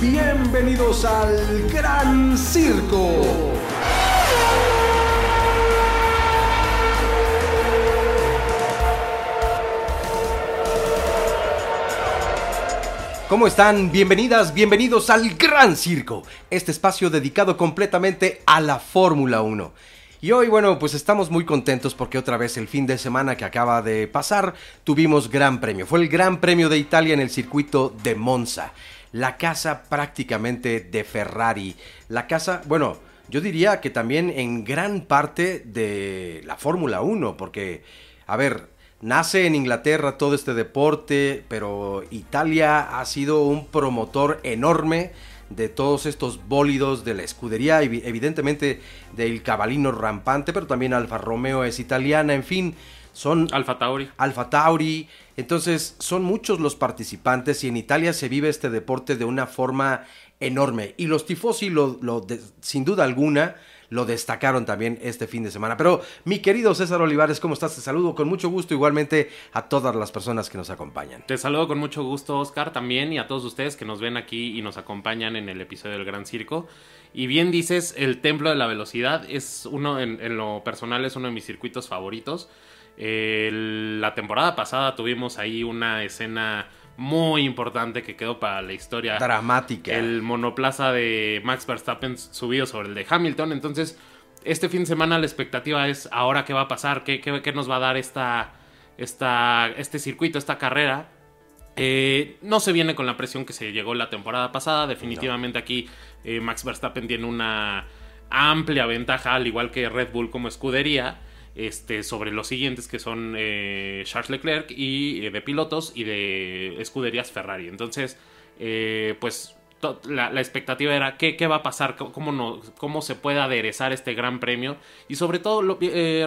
Bienvenidos al Gran Circo. ¿Cómo están? Bienvenidas, bienvenidos al Gran Circo, este espacio dedicado completamente a la Fórmula 1. Y hoy, bueno, pues estamos muy contentos porque otra vez el fin de semana que acaba de pasar tuvimos Gran Premio. Fue el Gran Premio de Italia en el circuito de Monza, la casa prácticamente de Ferrari. La casa, bueno, yo diría que también en gran parte de la Fórmula 1, porque, a ver, Nace en Inglaterra todo este deporte, pero Italia ha sido un promotor enorme de todos estos bólidos de la escudería, evidentemente del cabalino rampante, pero también Alfa Romeo es italiana, en fin, son Alfa Tauri. Alfa Tauri. Entonces, son muchos los participantes y en Italia se vive este deporte de una forma enorme. Y los tifosi, lo, lo sin duda alguna, lo destacaron también este fin de semana. Pero mi querido César Olivares, ¿cómo estás? Te saludo con mucho gusto igualmente a todas las personas que nos acompañan. Te saludo con mucho gusto, Oscar, también y a todos ustedes que nos ven aquí y nos acompañan en el episodio del Gran Circo. Y bien dices, el Templo de la Velocidad es uno, en, lo personal, es uno de mis circuitos favoritos. La temporada pasada tuvimos ahí una escena muy importante que quedó para la historia. Dramática. El monoplaza de Max Verstappen subido sobre el de Hamilton. Entonces, este fin de semana la expectativa es ahora qué va a pasar, qué, qué, nos va a dar esta, esta, este circuito, esta carrera. Eh, no se viene con la presión que se llegó la temporada pasada. Definitivamente aquí eh, Max Verstappen tiene una amplia ventaja, al igual que Red Bull como escudería este, sobre los siguientes que son eh, Charles Leclerc y eh, de pilotos y de escuderías Ferrari. Entonces, eh, pues la, expectativa era ¿qué, qué va a pasar, cómo, no, cómo se puede aderezar este gran premio y sobre todo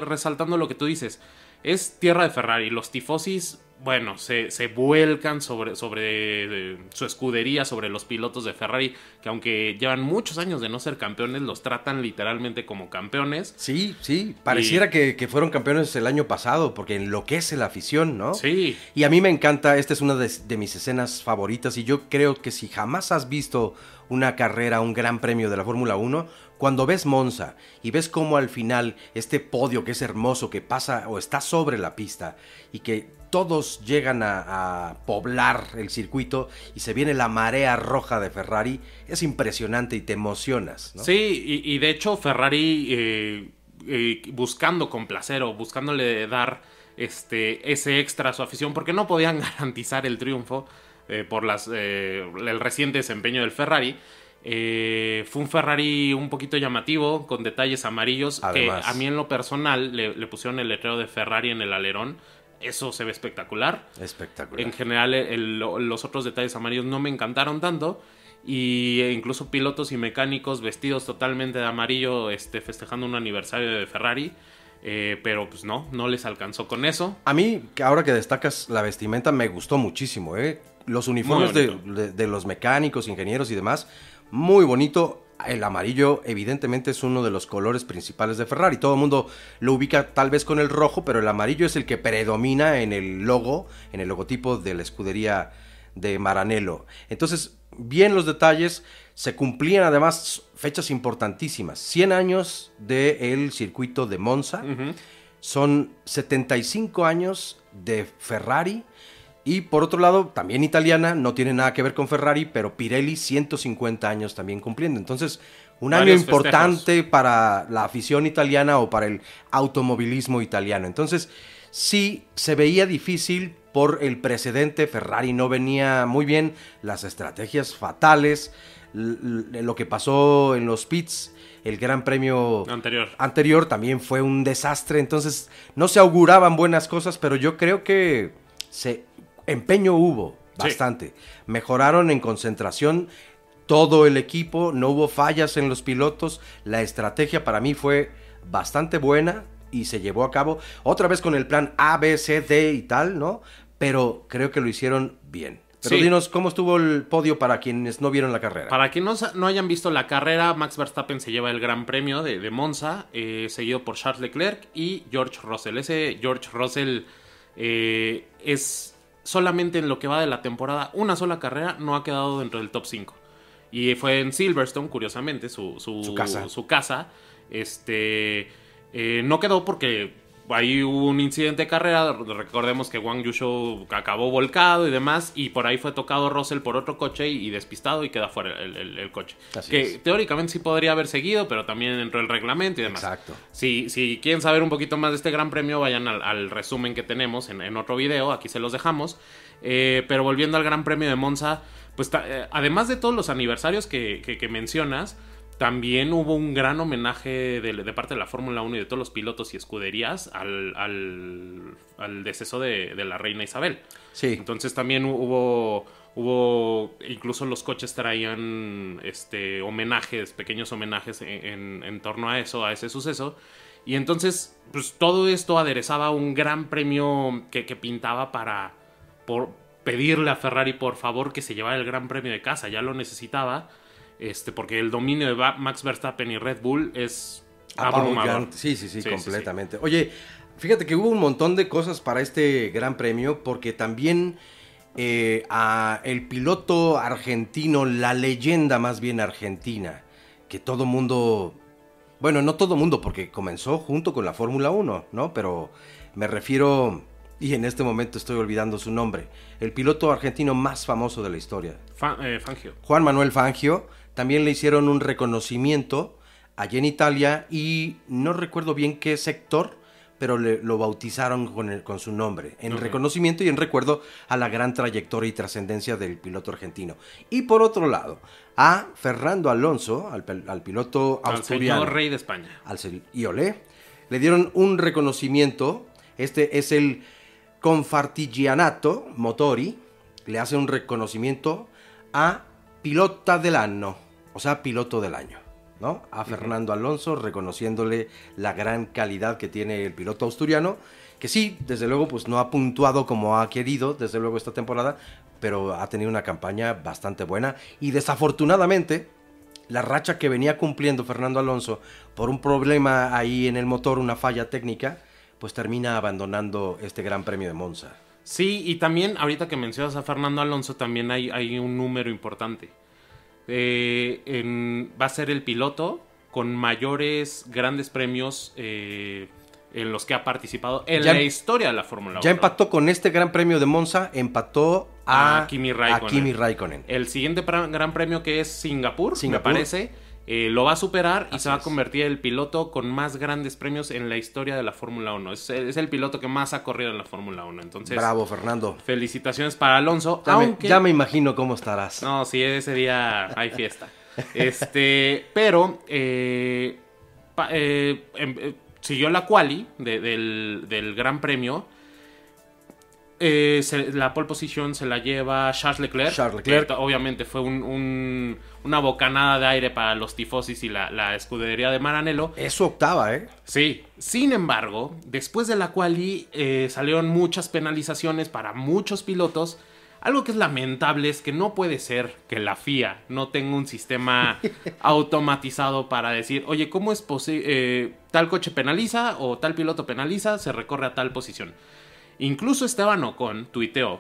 resaltando lo que tú dices, es tierra de Ferrari, los tifosis bueno, se, se vuelcan sobre, sobre su escudería, sobre los pilotos de Ferrari, que aunque llevan muchos años de no ser campeones, los tratan literalmente como campeones. Sí, sí, pareciera que, fueron campeones el año pasado, porque enloquece la afición, ¿no? Sí. Y a mí me encanta, esta es una de, de mis escenas favoritas, y yo creo que si jamás has visto una carrera, un gran premio de la Fórmula 1, cuando ves Monza y ves cómo al final este podio que es hermoso, que pasa o está sobre la pista y que todos llegan a, poblar el circuito y se viene la marea roja de Ferrari, es impresionante y te emocionas. Sí, y, de hecho Ferrari eh, eh, buscando o buscándole dar este, ese extra a su afición, porque no podían garantizar el triunfo eh, por las, el reciente desempeño del Ferrari. Fue un Ferrari un poquito llamativo, con detalles amarillos, que a mí en lo personal le, le pusieron el letrero de Ferrari en el alerón eso se ve espectacular. Espectacular. En general, los otros detalles amarillos no me encantaron tanto. Y e incluso pilotos y mecánicos vestidos totalmente de amarillo, este, festejando un aniversario de Ferrari. Eh, pero pues no, no les alcanzó con eso. A mí, ahora que destacas la vestimenta, me gustó muchísimo. ¿eh? Los uniformes de, los mecánicos, ingenieros y demás, muy bonito el amarillo evidentemente es uno de los colores principales de Ferrari. Todo el mundo lo ubica tal vez con el rojo, pero el amarillo es el que predomina en el logo, en el logotipo de la escudería de Maranello. Entonces, bien los detalles, se cumplían además fechas importantísimas. 100 años del circuito de Monza, son 75 años de Ferrari y por otro lado, también italiana, no tiene nada que ver con Ferrari, pero Pirelli 150 años también cumpliendo. Entonces, un año importante para la afición italiana o para el automovilismo italiano. Entonces, sí se veía difícil por el precedente, Ferrari no venía muy bien, las estrategias fatales, lo que pasó en los pits, el Gran Premio anterior. anterior también fue un desastre, entonces no se auguraban buenas cosas, pero yo creo que se empeño hubo bastante. Mejoraron en concentración todo el equipo, no hubo fallas en los pilotos. La estrategia para mí fue bastante buena y se llevó a cabo otra vez con el plan A, B, C, D y tal, ¿no? Pero creo que lo hicieron bien. Pero dinos, ¿cómo estuvo el podio para quienes no vieron la carrera? Para quienes no, hayan visto la carrera, Max Verstappen se lleva el Gran Premio de, Monza, eh, seguido por Charles Leclerc y George Russell. Ese George Russell eh, es solamente en lo que va de la temporada, una sola carrera no ha quedado dentro del top 5. Y fue en Silverstone, curiosamente, su, su, casa. Su casa. Este, eh, no quedó porque ahí hubo un incidente de carrera, recordemos que Wang Yusho acabó volcado y demás, y por ahí fue tocado Russell por otro coche y, despistado y queda fuera el, coche. que teóricamente sí podría haber seguido, pero también entró el reglamento y demás. Exacto. Si, si quieren saber un poquito más de este gran premio, vayan al, resumen que tenemos en, otro video, aquí se los dejamos. Eh, pero volviendo al gran premio de Monza, pues eh, además de todos los aniversarios que, que mencionas, también hubo un gran homenaje de, parte de la Fórmula 1 y de todos los pilotos y escuderías al, al, deceso de, la reina Isabel. Sí. Entonces también hubo, hubo incluso los coches traían este, homenajes, pequeños homenajes en, en, torno a eso, a ese suceso. Y entonces, pues todo esto aderezaba un gran premio que, que pintaba para por pedirle a Ferrari por favor que se llevara el gran premio de casa, ya lo necesitaba este, porque el dominio de Max Verstappen y Red Bull es abrumador. Sí, sí, sí, completamente. Oye, fíjate que hubo un montón de cosas para este Gran Premio, porque también eh, a el piloto argentino, la leyenda más bien argentina, que todo mundo, bueno, no todo mundo, porque comenzó junto con la Fórmula 1, ¿no? Pero me refiero, y en este momento estoy olvidando su nombre, el piloto argentino más famoso de la historia. Eh, Fangio. Juan Manuel Fangio también le hicieron un reconocimiento allí en Italia y no recuerdo bien qué sector, pero le, lo bautizaron con, con su nombre, en reconocimiento y en recuerdo a la gran trayectoria y trascendencia del piloto argentino. Y por otro lado, a Fernando Alonso, al, piloto asturiano. Al rey de España. Al y le dieron un reconocimiento. Este es el Confartigianato Motori. Le hace un reconocimiento a pilota del año, o sea, piloto del año, ¿no? A Fernando Alonso, reconociéndole la gran calidad que tiene el piloto asturiano, que sí, desde luego, pues no ha puntuado como ha querido, desde luego, esta temporada, pero ha tenido una campaña bastante buena y desafortunadamente la racha que venía cumpliendo Fernando Alonso por un problema ahí en el motor, una falla técnica, pues termina abandonando este Gran Premio de Monza. Sí, y también ahorita que mencionas a Fernando Alonso, también hay, hay un número importante. Eh, va a ser el piloto con mayores grandes premios eh, en los que ha participado en la em- historia de la Fórmula 1. Ya empató con este Gran Premio de Monza, empató a, Kimi, Raikkonen. a Kimi Raikkonen. El siguiente Gran Premio que es Singapur, Singapur. me parece eh, lo va a superar y se va a convertir en el piloto con más grandes premios en la historia de la Fórmula 1. Es, el piloto que más ha corrido en la Fórmula 1. Entonces, Bravo, Fernando. Felicitaciones para Alonso. Ya, me, ya me imagino cómo estarás. No, sí, ese día hay fiesta. este, pero eh, eh, em, siguió la quali del, del Gran Premio eh, la pole position se la lleva Charles Leclerc. Charles Leclerc. obviamente fue una bocanada de aire para los tifosis y la, escudería de Maranello. Es su octava, ¿eh? Sí. Sin embargo, después de la quali eh, salieron muchas penalizaciones para muchos pilotos. Algo que es lamentable es que no puede ser que la FIA no tenga un sistema automatizado para decir, oye, ¿cómo es posible? Eh, tal coche penaliza o tal piloto penaliza, se recorre a tal posición. Incluso Esteban Ocon tuiteó.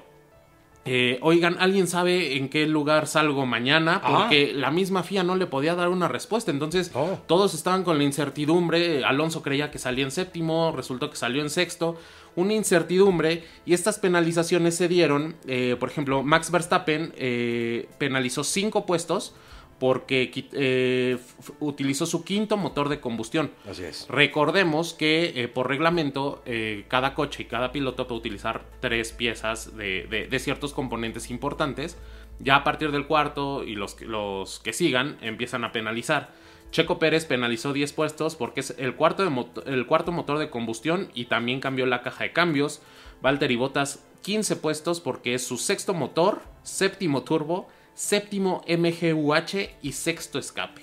Eh, oigan, ¿alguien sabe en qué lugar salgo mañana? Ah. Porque la misma FIA no le podía dar una respuesta. Entonces, oh. todos estaban con la incertidumbre. Alonso creía que salía en séptimo, resultó que salió en sexto. Una incertidumbre. Y estas penalizaciones se dieron. Eh, por ejemplo, Max Verstappen eh, penalizó cinco puestos porque eh, utilizó su quinto motor de combustión. Así es. Recordemos que eh, por reglamento eh, cada coche y cada piloto puede utilizar tres piezas de, ciertos componentes importantes. Ya a partir del cuarto y los, los que sigan empiezan a penalizar. Checo Pérez penalizó 10 puestos porque es el cuarto, el cuarto motor de combustión y también cambió la caja de cambios. Valtteri Bottas 15 puestos porque es su sexto motor, séptimo turbo séptimo MGUH y sexto escape.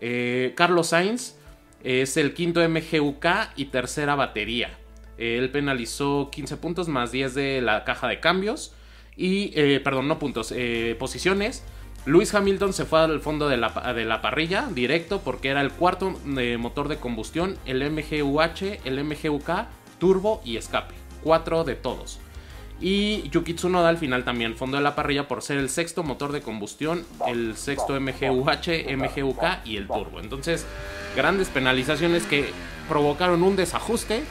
Eh, Carlos Sainz es el quinto MGUK y tercera batería. Él penalizó 15 puntos más 10 de la caja de cambios. Y, eh, perdón, no puntos, eh, posiciones. Luis Hamilton se fue al fondo de la, de la parrilla directo porque era el cuarto motor de combustión, el MGUH, el MGUK, turbo y escape. Cuatro de todos. Y Yuki Tsunoda al final también fondo de la parrilla por ser el sexto motor de combustión, el sexto MGUH, MGUK y el turbo. Entonces, grandes penalizaciones que provocaron un desajuste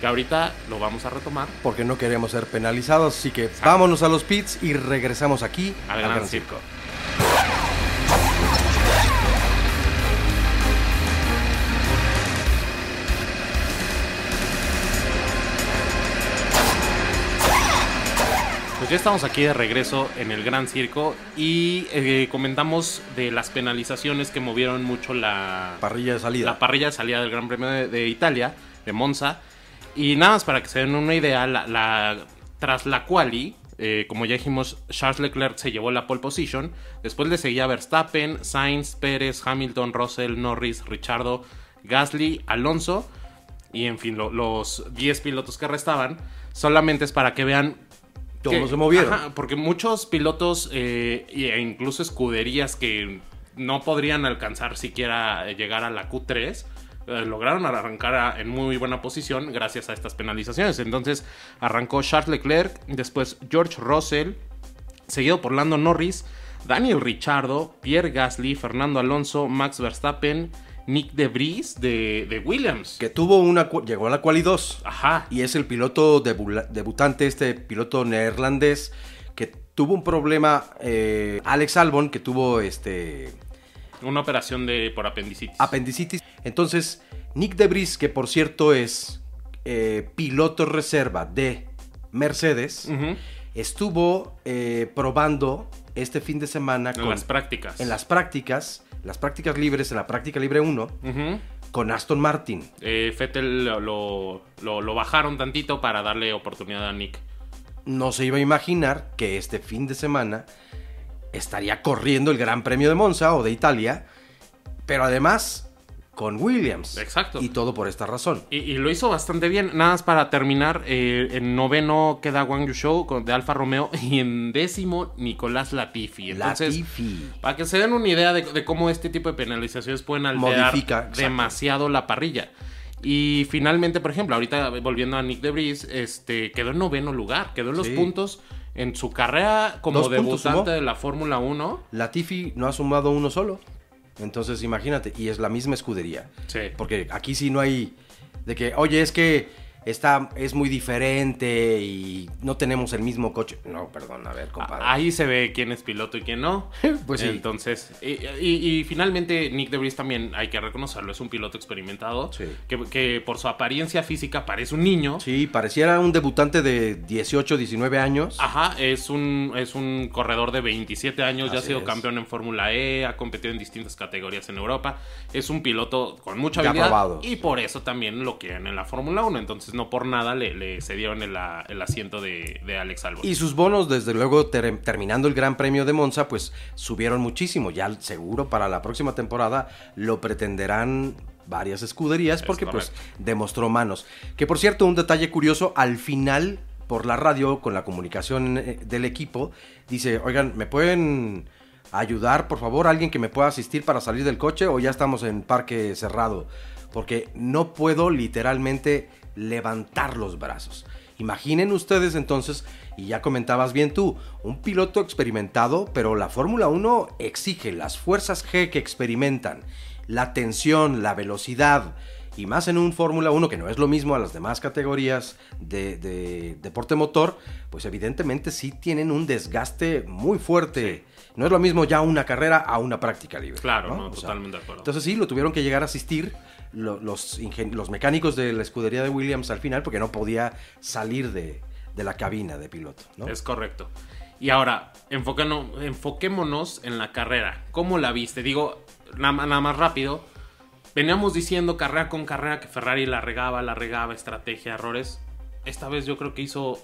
que ahorita lo vamos a retomar. Porque no queremos ser penalizados, así que vámonos a los pits y regresamos aquí al, Gran, Circo. Pues ya estamos aquí de regreso en el Gran Circo y eh, comentamos de las penalizaciones que movieron mucho la parrilla de salida. La parrilla de salida del Gran Premio de, Italia, de Monza. Y nada más para que se den una idea, la, tras la quali, eh, como ya dijimos, Charles Leclerc se llevó la pole position. Después le seguía Verstappen, Sainz, Pérez, Hamilton, Russell, Norris, Richardo, Gasly, Alonso. Y en fin, los 10 pilotos que restaban. Solamente es para que vean todos se movieron. porque muchos pilotos eh, e incluso escuderías que no podrían alcanzar siquiera eh, llegar a la Q3 eh, lograron arrancar en muy buena posición gracias a estas penalizaciones. Entonces arrancó Charles Leclerc, después George Russell, seguido por Lando Norris, Daniel Ricciardo, Pierre Gasly, Fernando Alonso, Max Verstappen, Nick De de, de, Williams. Que tuvo una. Llegó a la quali 2. Ajá. Y es el piloto debutante, este piloto neerlandés, que tuvo un problema. Eh, Alex Albon, que tuvo este. Una operación de, por apendicitis. Apendicitis. Entonces, Nick De que por cierto es eh, piloto reserva de Mercedes, estuvo eh, probando este fin de semana. En las prácticas. En las prácticas las prácticas libres, en la práctica libre 1, con Aston Martin. Eh, Fettel lo, lo, bajaron tantito para darle oportunidad a Nick. No se iba a imaginar que este fin de semana estaría corriendo el Gran Premio de Monza o de Italia, pero además con Williams. Exacto. Y todo por esta razón. Y, lo hizo bastante bien. Nada más para terminar, eh, en noveno queda Wang Yusho de Alfa Romeo y en décimo Nicolás Latifi. Entonces, Latifi. Para que se den una idea de, cómo este tipo de penalizaciones pueden alterar demasiado la parrilla. Y finalmente, por ejemplo, ahorita volviendo a Nick Debris, este, quedó en noveno lugar, quedó en los puntos en su carrera como debutante de la Fórmula 1. Latifi no ha sumado uno solo. Entonces, imagínate, y es la misma escudería. Sí. Porque aquí sí no hay de que, oye, es que está, es muy diferente y no tenemos el mismo coche. No, perdón, a ver, compadre. Ahí se ve quién es piloto y quién no. pues sí. Entonces, y, finalmente Nick DeVries también hay que reconocerlo, es un piloto experimentado. Sí. Que, por su apariencia física parece un niño. Sí, pareciera un debutante de 18, 19 años. Ajá, es un, es un corredor de 27 años, ya ha sido campeón en Fórmula E, ha competido en distintas categorías en Europa. Es un piloto con mucha habilidad. Y por eso también lo quieren en la Fórmula 1. Entonces, no por nada le, cedieron el, asiento de, Alex Albon. Y sus bonos, desde luego, terminando el Gran Premio de Monza, pues subieron muchísimo. Ya seguro para la próxima temporada lo pretenderán varias escuderías porque pues demostró manos. Que por cierto, un detalle curioso, al final por la radio con la comunicación eh, del equipo dice, "Oigan, ¿me pueden ayudar, por favor, alguien que me pueda asistir para salir del coche o ya estamos en parque cerrado?" Porque no puedo literalmente levantar los brazos. Imaginen ustedes entonces, y ya comentabas bien tú, un piloto experimentado, pero la Fórmula 1 exige las fuerzas G que experimentan, la tensión, la velocidad, y más en un Fórmula 1 que no es lo mismo a las demás categorías de, deporte motor, pues evidentemente sí tienen un desgaste muy fuerte. No es lo mismo ya una carrera a una práctica libre. Claro, totalmente de acuerdo. Entonces sí, lo tuvieron que llegar a asistir los, los mecánicos de la escudería de Williams al final porque no podía salir de, la cabina de piloto. ¿no? Es correcto. Y ahora, enfoquémonos en la carrera. ¿Cómo la viste? Digo, nada, nada más rápido. Veníamos diciendo carrera con carrera que Ferrari la regaba, la regaba, estrategia, errores. Esta vez yo creo que hizo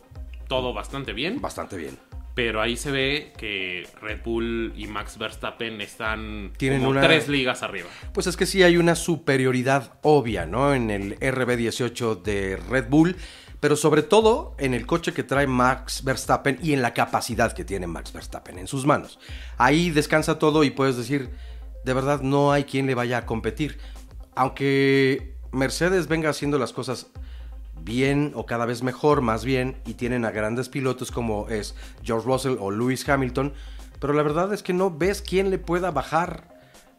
todo bastante bien. Bastante bien pero ahí se ve que Red Bull y Max Verstappen están Tienen como tres ligas arriba. Pues es que sí hay una superioridad obvia, ¿no? En el RB18 de Red Bull, pero sobre todo en el coche que trae Max Verstappen y en la capacidad que tiene Max Verstappen en sus manos. Ahí descansa todo y puedes decir, de verdad no hay quien le vaya a competir. Aunque Mercedes venga haciendo las cosas bien o cada vez mejor, más bien, y tienen a grandes pilotos como es George Russell o Lewis Hamilton, pero la verdad es que no ves quién le pueda bajar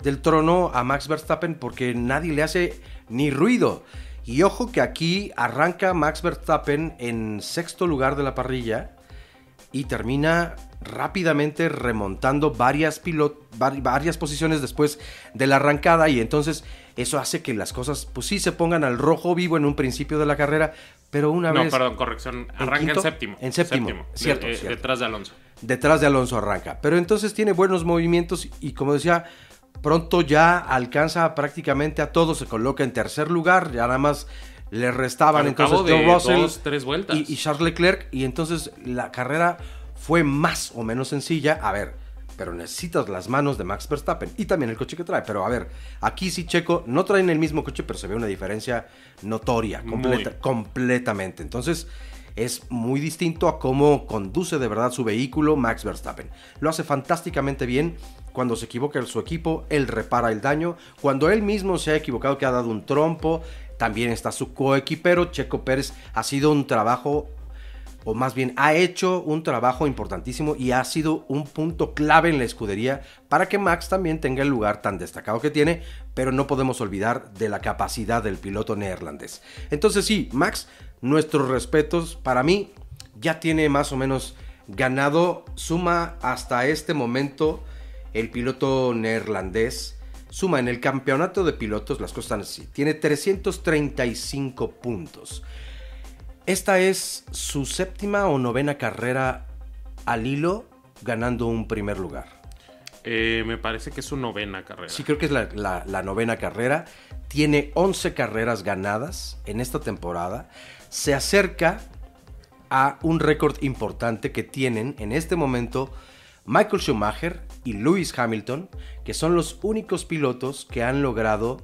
del trono a Max Verstappen porque nadie le hace ni ruido. Y ojo que aquí arranca Max Verstappen en sexto lugar de la parrilla y termina rápidamente remontando varias, varias posiciones después de la arrancada y entonces eso hace que las cosas pues sí se pongan al rojo vivo en un principio de la carrera, pero una vez... No, perdón, corrección, arranca en, séptimo. En séptimo, Cierto, eh, Detrás de Alonso. Detrás de Alonso arranca, pero entonces tiene buenos movimientos y como decía, pronto ya alcanza prácticamente a todos, se coloca en tercer lugar, ya nada más le restaban entonces Joe Russell tres vueltas. y Charles Leclerc y entonces la carrera fue más o menos sencilla. A ver, pero necesitas las manos de Max Verstappen y también el coche que trae. Pero a ver, aquí sí Checo no traen el mismo coche, pero se ve una diferencia notoria, completamente. Entonces es muy distinto a cómo conduce de verdad su vehículo Max Verstappen. Lo hace fantásticamente bien. Cuando se equivoca su equipo, él repara el daño. Cuando él mismo se ha equivocado, que ha dado un trompo, también está su coequipero, Checo Pérez. Ha sido un trabajo o más bien ha hecho un trabajo importantísimo y ha sido un punto clave en la escudería para que Max también tenga el lugar tan destacado que tiene, pero no podemos olvidar de la capacidad del piloto neerlandés. Entonces sí, Max, nuestros respetos, para mí ya tiene más o menos ganado, suma hasta este momento el piloto neerlandés. Suma en el campeonato de pilotos, las cosas están así. Tiene 335 puntos. Esta es su séptima o novena carrera al hilo ganando un primer lugar. Eh, me parece que es su novena carrera. Sí, creo que es la, novena carrera. Tiene 11 carreras ganadas en esta temporada. Se acerca a un récord importante que tienen en este momento Michael Schumacher y Lewis Hamilton, que son los únicos pilotos que han logrado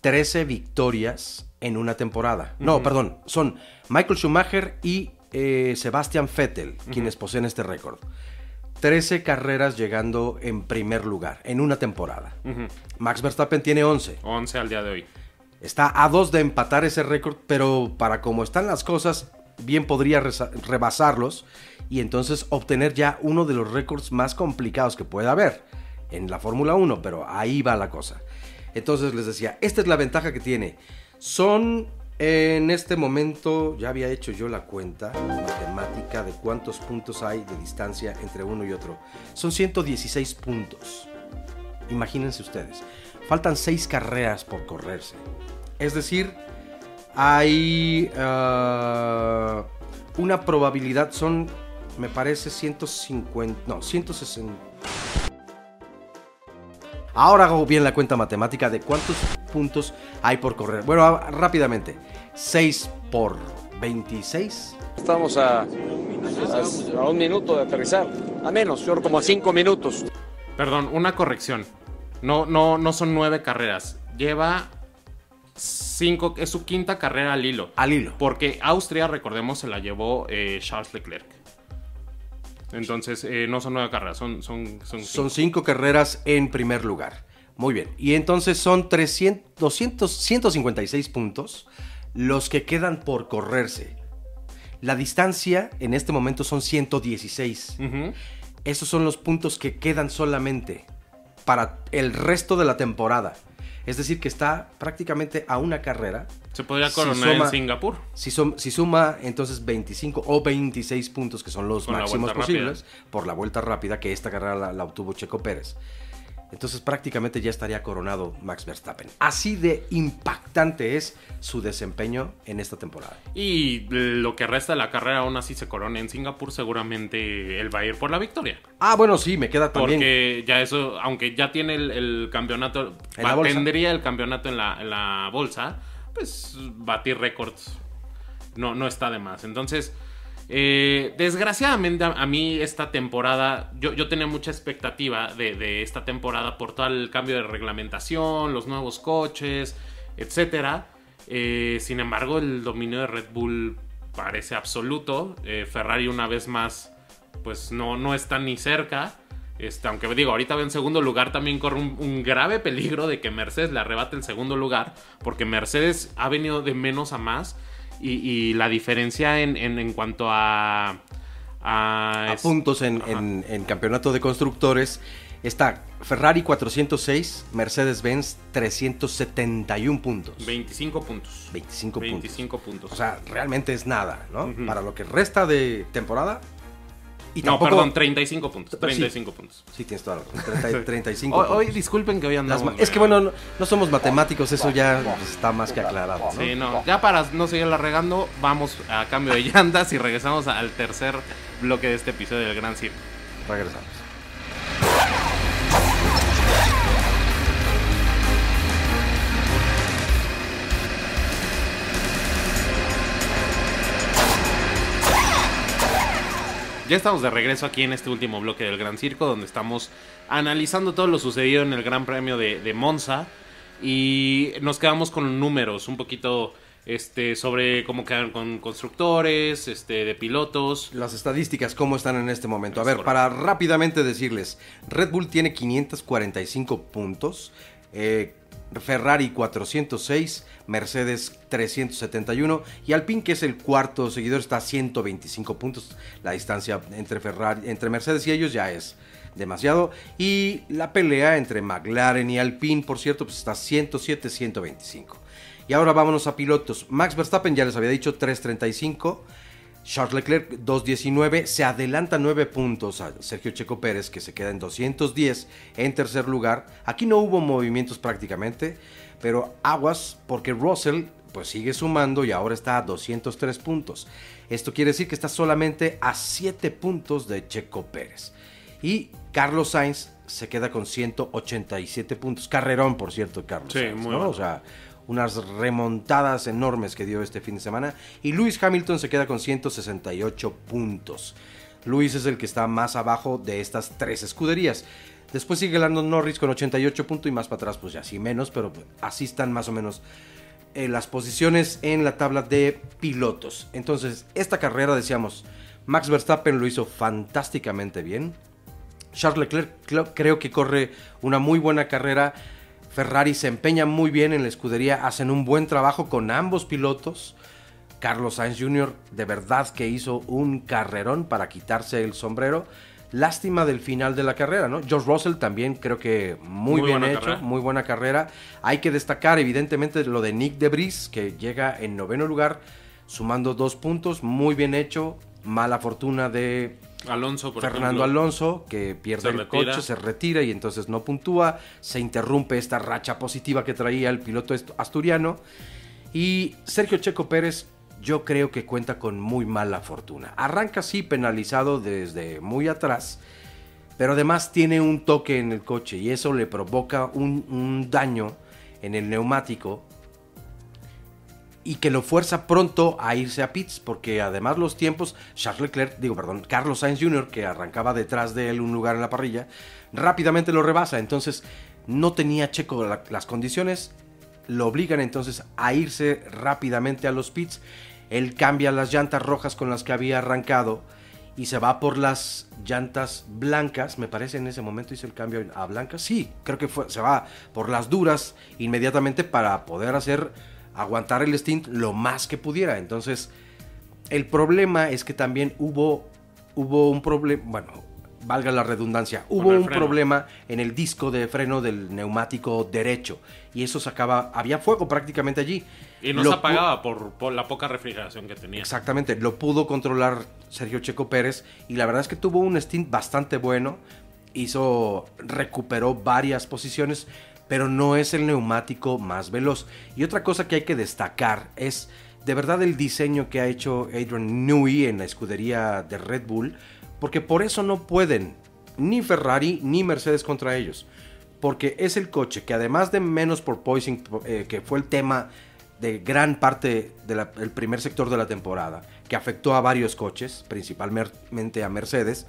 13 victorias en una temporada. No, perdón, son Michael Schumacher y eh, Sebastian Vettel quienes poseen este récord. 13 carreras llegando en primer lugar en una temporada. Max Verstappen tiene 11. 11 al día de hoy. Está a dos de empatar ese récord, pero para como están las cosas, bien podría rebasarlos y entonces obtener ya uno de los récords más complicados que pueda haber en la Fórmula 1, pero ahí va la cosa. Entonces les decía, esta es la ventaja que tiene. Son en este momento, ya había hecho yo la cuenta matemática de cuántos puntos hay de distancia entre uno y otro. Son 116 puntos. Imagínense ustedes. Faltan 6 carreras por correrse. Es decir, hay uh, una probabilidad, son, me parece, 150, no, 160. Ahora hago bien la cuenta matemática de cuántos puntos hay por correr. Bueno, rápidamente. 6 por 26. Estamos a, un minuto de aterrizar. A menos, yo como a 5 minutos. Perdón, una corrección. No, no, no son nueve carreras. Lleva cinco, es su quinta carrera al hilo. Al hilo. Porque Austria, recordemos, se la llevó eh, Charles Leclerc. Entonces, eh, no son nueve carreras, son, son, son, cinco. son cinco carreras en primer lugar. Muy bien. Y entonces son 300, 200, 156 puntos los que quedan por correrse. La distancia en este momento son 116. Esos son los puntos que quedan solamente para el resto de la temporada. Es decir, que está prácticamente a una carrera. Se podría coronar en Singapur. Si, si, suma entonces 25 o 26 puntos, que son los máximos posibles, por la vuelta rápida, que esta carrera la obtuvo Checo Pérez entonces prácticamente ya estaría coronado Max Verstappen. Así de impactante es su desempeño en esta temporada. Y lo que resta de la carrera aún así se corona en Singapur, seguramente él va a ir por la victoria. Ah, bueno, sí, me queda también. Porque ya eso, aunque ya tiene el, campeonato, tendría el campeonato en la, en la bolsa, pues batir récords no, no está de más. Entonces... Eh, desgraciadamente a, mí esta temporada, yo, tenía mucha expectativa de, esta temporada por todo el cambio de reglamentación, los nuevos coches, etc. Eh, sin embargo, el dominio de Red Bull parece absoluto. Eh, Ferrari una vez más, pues no, no está ni cerca. Este, aunque digo, ahorita en segundo lugar también corre un, un, grave peligro de que Mercedes le arrebate el segundo lugar, porque Mercedes ha venido de menos a más Y, la diferencia en, en, cuanto a... A, puntos en, en, campeonato de constructores está Ferrari 406, Mercedes-Benz 371 puntos. 25 puntos. 25, 25 puntos. O sea, realmente es nada, ¿no? Para lo que resta de temporada, no, perdón, 35 puntos. 35 puntos. Sí, tienes toda la razón. 35 hoy, disculpen que hoy andamos. es que bueno, no, somos matemáticos, eso ya está más que aclarado. ¿no? Sí, no. Ya para no seguirla regando, vamos a cambio de llantas y regresamos al tercer bloque de este episodio del Gran Circo. Regresamos. Ya estamos de regreso aquí en este último bloque del Gran Circo, donde estamos analizando todo lo sucedido en el Gran Premio de, Monza. Y nos quedamos con números, un poquito este, sobre cómo quedan con constructores, este, de pilotos. Las estadísticas, cómo están en este momento. A ver, para rápidamente decirles, Red Bull tiene 545 puntos. Eh, Ferrari 406, Mercedes 371 y Alpine, que es el cuarto seguidor, está a 125 puntos. La distancia entre, Ferrari, entre Mercedes y ellos ya es demasiado. Y la pelea entre McLaren y Alpine, por cierto, pues está 107-125. Y ahora vámonos a pilotos. Max Verstappen, ya les había dicho, 335. Charles Leclerc 2.19 se adelanta 9 puntos a Sergio Checo Pérez que se queda en 210 en tercer lugar. Aquí no hubo movimientos prácticamente, pero aguas porque Russell pues sigue sumando y ahora está a 203 puntos. Esto quiere decir que está solamente a 7 puntos de Checo Pérez. Y Carlos Sainz se queda con 187 puntos. Carrerón, por cierto, Carlos. Sí, muy O sea, unas remontadas enormes que dio este fin de semana. Y Lewis Hamilton se queda con 168 puntos. Lewis es el que está más abajo de estas tres escuderías. Después sigue Lando Norris con 88 puntos y más para atrás, pues ya sí menos, pero así están más o menos eh, las posiciones en la tabla de pilotos. Entonces, esta carrera, decíamos, Max Verstappen lo hizo fantásticamente bien. Charles Leclerc creo que corre una muy buena carrera. Ferrari se empeña muy bien en la escudería, hacen un buen trabajo con ambos pilotos. Carlos Sainz Jr. de verdad que hizo un carrerón para quitarse el sombrero. Lástima del final de la carrera, ¿no? George Russell también creo que muy, bien hecho, muy buena carrera. Hay que destacar evidentemente lo de Nick Debris, que llega en noveno lugar, sumando dos puntos, muy bien hecho. Mala fortuna de Alonso, Fernando Alonso, que pierde el coche, se retira y entonces no puntúa. Se interrumpe esta racha positiva que traía el piloto asturiano. Y Sergio Checo Pérez, yo creo que cuenta con muy mala fortuna. Arranca así penalizado desde muy atrás, pero además tiene un toque en el coche y eso le provoca un, un daño en el neumático y que lo fuerza pronto a irse a pits, porque además los tiempos, Charles Leclerc, digo, perdón, Carlos Sainz Jr., que arrancaba detrás de él un lugar en la parrilla, rápidamente lo rebasa, entonces no tenía Checo las condiciones, lo obligan entonces a irse rápidamente a los pits, él cambia las llantas rojas con las que había arrancado y se va por las llantas blancas, me parece en ese momento hizo el cambio a blancas, sí, creo que fue, se va por las duras inmediatamente para poder hacer aguantar el stint lo más que pudiera. Entonces, el problema es que también hubo, hubo un problema, bueno, valga la redundancia, hubo un problema en el disco de freno del neumático derecho y eso sacaba, había fuego prácticamente allí. Y no se apagaba por, por, la poca refrigeración que tenía. Exactamente, lo pudo controlar Sergio Checo Pérez y la verdad es que tuvo un stint bastante bueno, hizo, recuperó varias posiciones, pero no es el neumático más veloz. Y otra cosa que hay que destacar es de verdad el diseño que ha hecho Adrian Newey en la escudería de Red Bull, porque por eso no pueden ni Ferrari ni Mercedes contra ellos. Porque es el coche que además de menos por poising, eh, que fue el tema de gran parte del primer sector de la temporada, que afectó a varios coches, principalmente a Mercedes,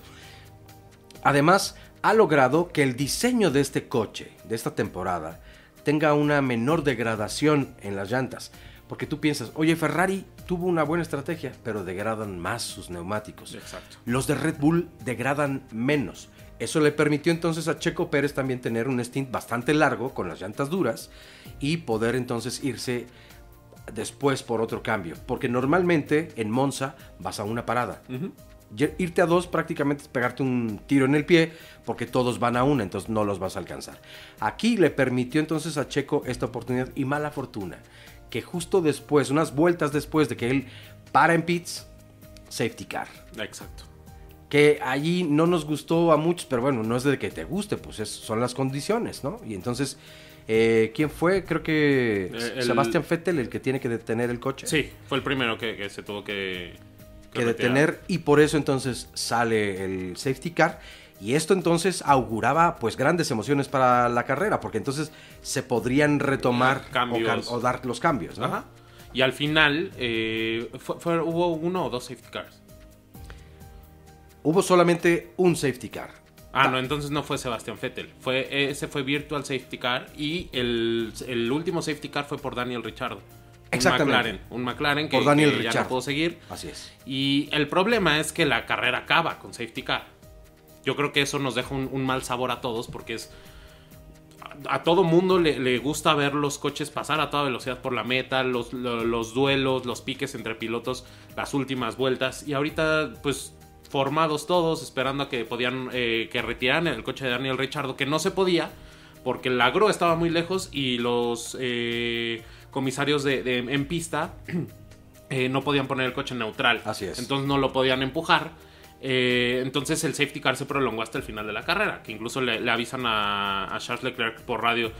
además ha logrado que el diseño de este coche, de esta temporada, tenga una menor degradación en las llantas. Porque tú piensas, oye, Ferrari tuvo una buena estrategia, pero degradan más sus neumáticos. Exacto. Los de Red Bull degradan menos. Eso le permitió entonces a Checo Pérez también tener un stint bastante largo con las llantas duras y poder entonces irse después por otro cambio. Porque normalmente en Monza vas a una parada. Irte a dos prácticamente es pegarte un tiro en el pie porque todos van a una, entonces no los vas a alcanzar. Aquí le permitió entonces a Checo esta oportunidad y mala fortuna, que justo después, unas vueltas después de que él para en pits, safety car. Exacto. Que allí no nos gustó a muchos, pero bueno, no es de que te guste, pues son las condiciones, ¿no? Y entonces eh, ¿Quién fue? Creo que eh, Sebastián Vettel el que tiene que detener el coche. Sí, fue el primero que, se tuvo que, que, detener y por eso entonces sale el safety car. Y esto entonces auguraba pues grandes emociones para la carrera, porque entonces se podrían retomar o, dar los cambios. ¿no? Y al final eh, hubo uno o dos safety cars. Hubo solamente un safety car. Ah, no, entonces no fue Sebastián Vettel. Fue, ese fue Virtual Safety Car y el, último safety car fue por Daniel Richardo. Exactamente. Un McLaren, un McLaren que, por Daniel ya no pudo seguir. Así es. Y el problema es que la carrera acaba con safety car. Yo creo que eso nos deja un, mal sabor a todos porque es... A, todo mundo le, gusta ver los coches pasar a toda velocidad por la meta, los, los duelos, los piques entre pilotos, las últimas vueltas. Y ahorita, pues formados todos, esperando a que podían eh, que retiraran el coche de Daniel Richardo, que no se podía, porque el agro estaba muy lejos y los eh, comisarios de, en pista eh, no podían poner el coche neutral. Así es. Entonces no lo podían empujar. entonces el safety car se prolongó hasta el final de la carrera, que incluso le, avisan a, a Charles Leclerc por radio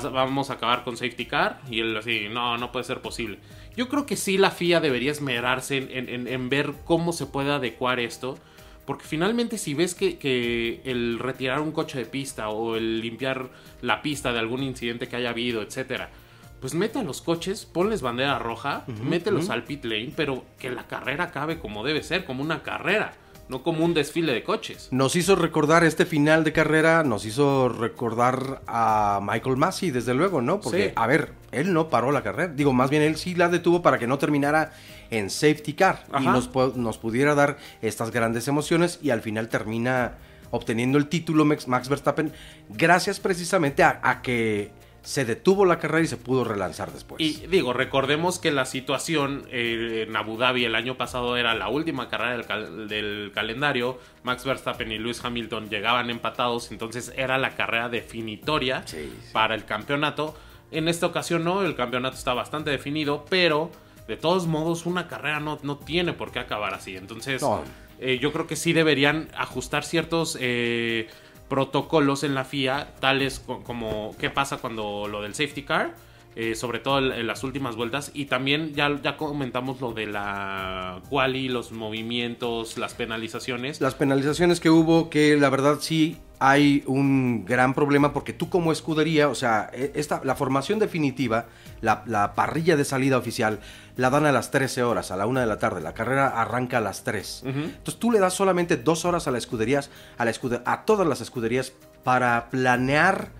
vamos a acabar con safety car. Y él así, no, no puede ser posible. Yo creo que sí la FIA debería esmerarse en, ver cómo se puede adecuar esto. Porque finalmente si ves que, el retirar un coche de pista o el limpiar la pista de algún incidente que haya habido, etcétera, pues mete a los coches, ponles bandera roja, mételos al pit lane, pero que la carrera acabe como debe ser, como una carrera no como un desfile de coches. Nos hizo recordar este final de carrera, nos hizo recordar a Michael Massey, desde luego, ¿no? Porque, a ver, él no paró la carrera. Digo, más bien él sí la detuvo para que no terminara en safety car y nos, nos, pudiera dar estas grandes emociones y al final termina obteniendo el título Max Verstappen gracias precisamente a que se detuvo la carrera y se pudo relanzar después. Y digo, recordemos que la situación eh, en Abu Dhabi el año pasado era la última carrera del, calendario. Max Verstappen y Lewis Hamilton llegaban empatados, entonces era la carrera definitoria para el campeonato. En esta ocasión no, el campeonato está bastante definido, pero de todos modos una carrera no, no tiene por qué acabar así. Entonces eh, yo creo que sí deberían ajustar ciertos... Eh, protocolos en la FIA, tales como qué pasa cuando lo del safety car, eh, sobre todo en, las últimas vueltas, y también ya, ya comentamos lo de la quali, los movimientos, las penalizaciones. Las penalizaciones que hubo, que la verdad sí hay un gran problema porque tú como escudería, o sea, e, esta, la formación definitiva, la, parrilla de salida oficial, la dan a las 13 horas, a la 1 de la tarde. La carrera arranca a las 3. Entonces tú le das solamente dos horas a, la escuderías, a, la a todas las escuderías para planear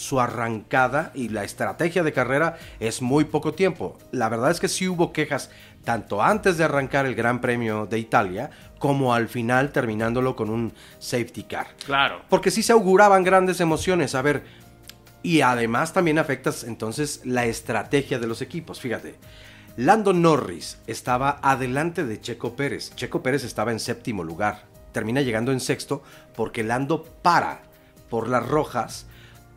su arrancada y la estrategia de carrera es muy poco tiempo. La verdad es que sí hubo quejas tanto antes de arrancar el Gran Premio de Italia como al final terminándolo con un safety car. Claro. Porque sí se auguraban grandes emociones. A ver, y además también afectas entonces la estrategia de los equipos. Fíjate, Lando Norris estaba adelante de Checo Pérez. Checo Pérez estaba en séptimo lugar. Termina llegando en sexto porque Lando para por las rojas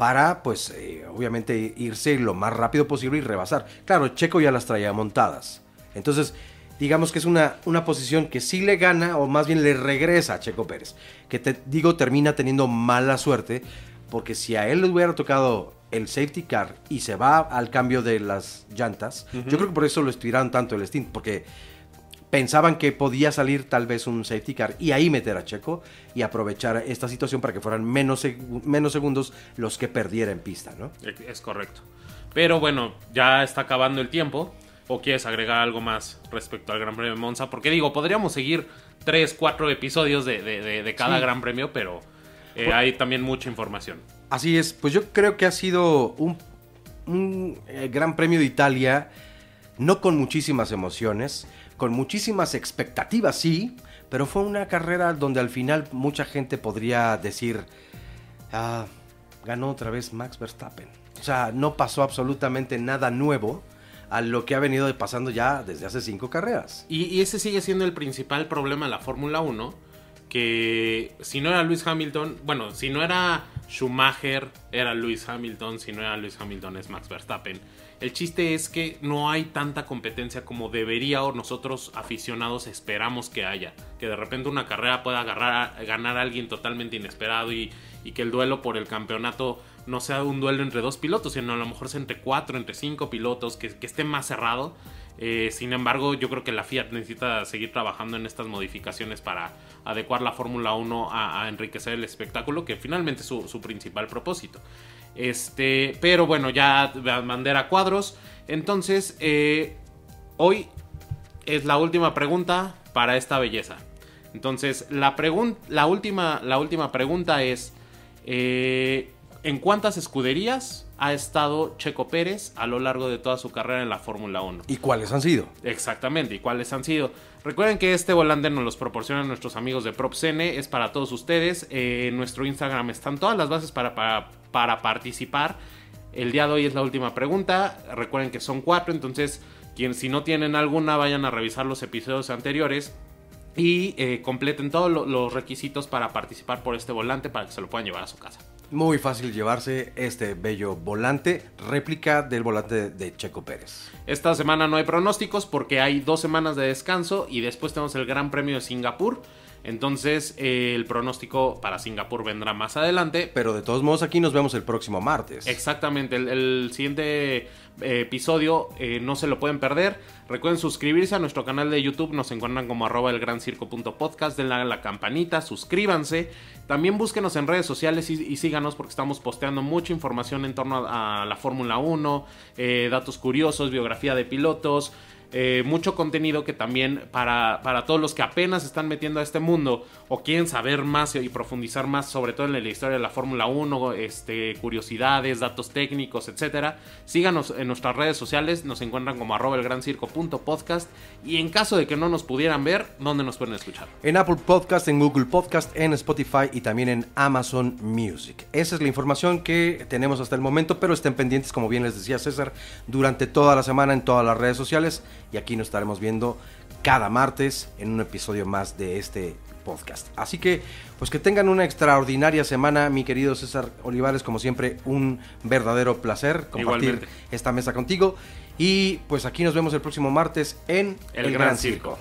para, pues, eh, obviamente irse lo más rápido posible y rebasar. Claro, Checo ya las traía montadas. Entonces, digamos que es una, una posición que sí le gana o más bien le regresa a Checo Pérez. Que te digo, termina teniendo mala suerte porque si a él le hubiera tocado el safety car y se va al cambio de las llantas, yo creo que por eso lo estiraron tanto el stint, porque pensaban que podía salir tal vez un safety car y ahí meter a Checo y aprovechar esta situación para que fueran menos, menos segundos los que perdiera en pista, ¿no? Es correcto. Pero bueno, ya está acabando el tiempo. ¿O quieres agregar algo más respecto al Gran Premio de Monza? Porque digo, podríamos seguir 3, 4 episodios de, cada Gran Premio, pero eh, hay también mucha información. Así es, pues yo creo que ha sido un, eh, Gran Premio de Italia, no con muchísimas emociones, con muchísimas expectativas, sí, pero fue una carrera donde al final mucha gente podría decir, ah, ganó otra vez Max Verstappen. O sea, no pasó absolutamente nada nuevo a lo que ha venido pasando ya desde hace cinco carreras. Y, ese sigue siendo el principal problema de la Fórmula 1, que si no era Luis Hamilton, bueno, si no era Schumacher, era Luis Hamilton, si no era Luis Hamilton es Max Verstappen. El chiste es que no hay tanta competencia como debería o nosotros aficionados esperamos que haya. Que de repente una carrera pueda ganar a alguien totalmente inesperado y, que el duelo por el campeonato no sea un duelo entre dos pilotos, sino a lo mejor entre cuatro, entre cinco pilotos, que, esté más cerrado. Eh, sin embargo, yo creo que la Fiat necesita seguir trabajando en estas modificaciones para adecuar la Fórmula 1 a, enriquecer el espectáculo, que finalmente es su principal propósito. Este, pero bueno, ya bandera cuadros. Entonces, eh, hoy es la última pregunta para esta belleza. Entonces, la, la, última, la última pregunta es, eh, ¿en cuántas escuderías ha estado Checo Pérez a lo largo de toda su carrera en la Fórmula 1? ¿Y cuáles han sido? Exactamente, ¿y cuáles han sido? Recuerden que este volante nos los proporcionan nuestros amigos de PropCene, es para todos ustedes. Eh, en nuestro Instagram están todas las bases para, para, para, participar. El día de hoy es la última pregunta. Recuerden que son cuatro, entonces quien, si no tienen alguna vayan a revisar los episodios anteriores y eh, completen todos los requisitos para participar por este volante para que se lo puedan llevar a su casa. Muy fácil llevarse este bello volante, réplica del volante de Checo Pérez. Esta semana no hay pronósticos porque hay dos semanas de descanso y después tenemos el Gran Premio de Singapur. Entonces eh, el pronóstico para Singapur vendrá más adelante. Pero de todos modos aquí nos vemos el próximo martes. Exactamente, el siguiente episodio, eh, no se lo pueden perder. Recuerden suscribirse a nuestro canal de YouTube, nos encuentran como arroba el gran podcast, denle a la campanita, suscríbanse. También búsquenos en redes sociales y, síganos porque estamos posteando mucha información en torno a, la Fórmula 1, eh, datos curiosos, biografía de pilotos. Eh, mucho contenido que también para, para, todos los que apenas están metiendo a este mundo o quieren saber más y profundizar más, sobre todo en la historia de la Fórmula 1, este, curiosidades, datos técnicos, etcétera, síganos en nuestras redes sociales, nos encuentran como arroba el gran circo podcast y en caso de que no nos pudieran ver, ¿dónde nos pueden escuchar? En Apple Podcast, en Google Podcast, en Spotify y también en Amazon Music. Esa es la información que tenemos hasta el momento, pero estén pendientes, como bien les decía César, durante toda la semana en todas las redes sociales y aquí nos estaremos viendo cada martes en un episodio más de este podcast. Así que, pues que tengan una extraordinaria semana, mi querido César Olivares, como siempre, un verdadero placer compartir esta mesa contigo. Y pues aquí nos vemos el próximo martes en El, Gran, Circo.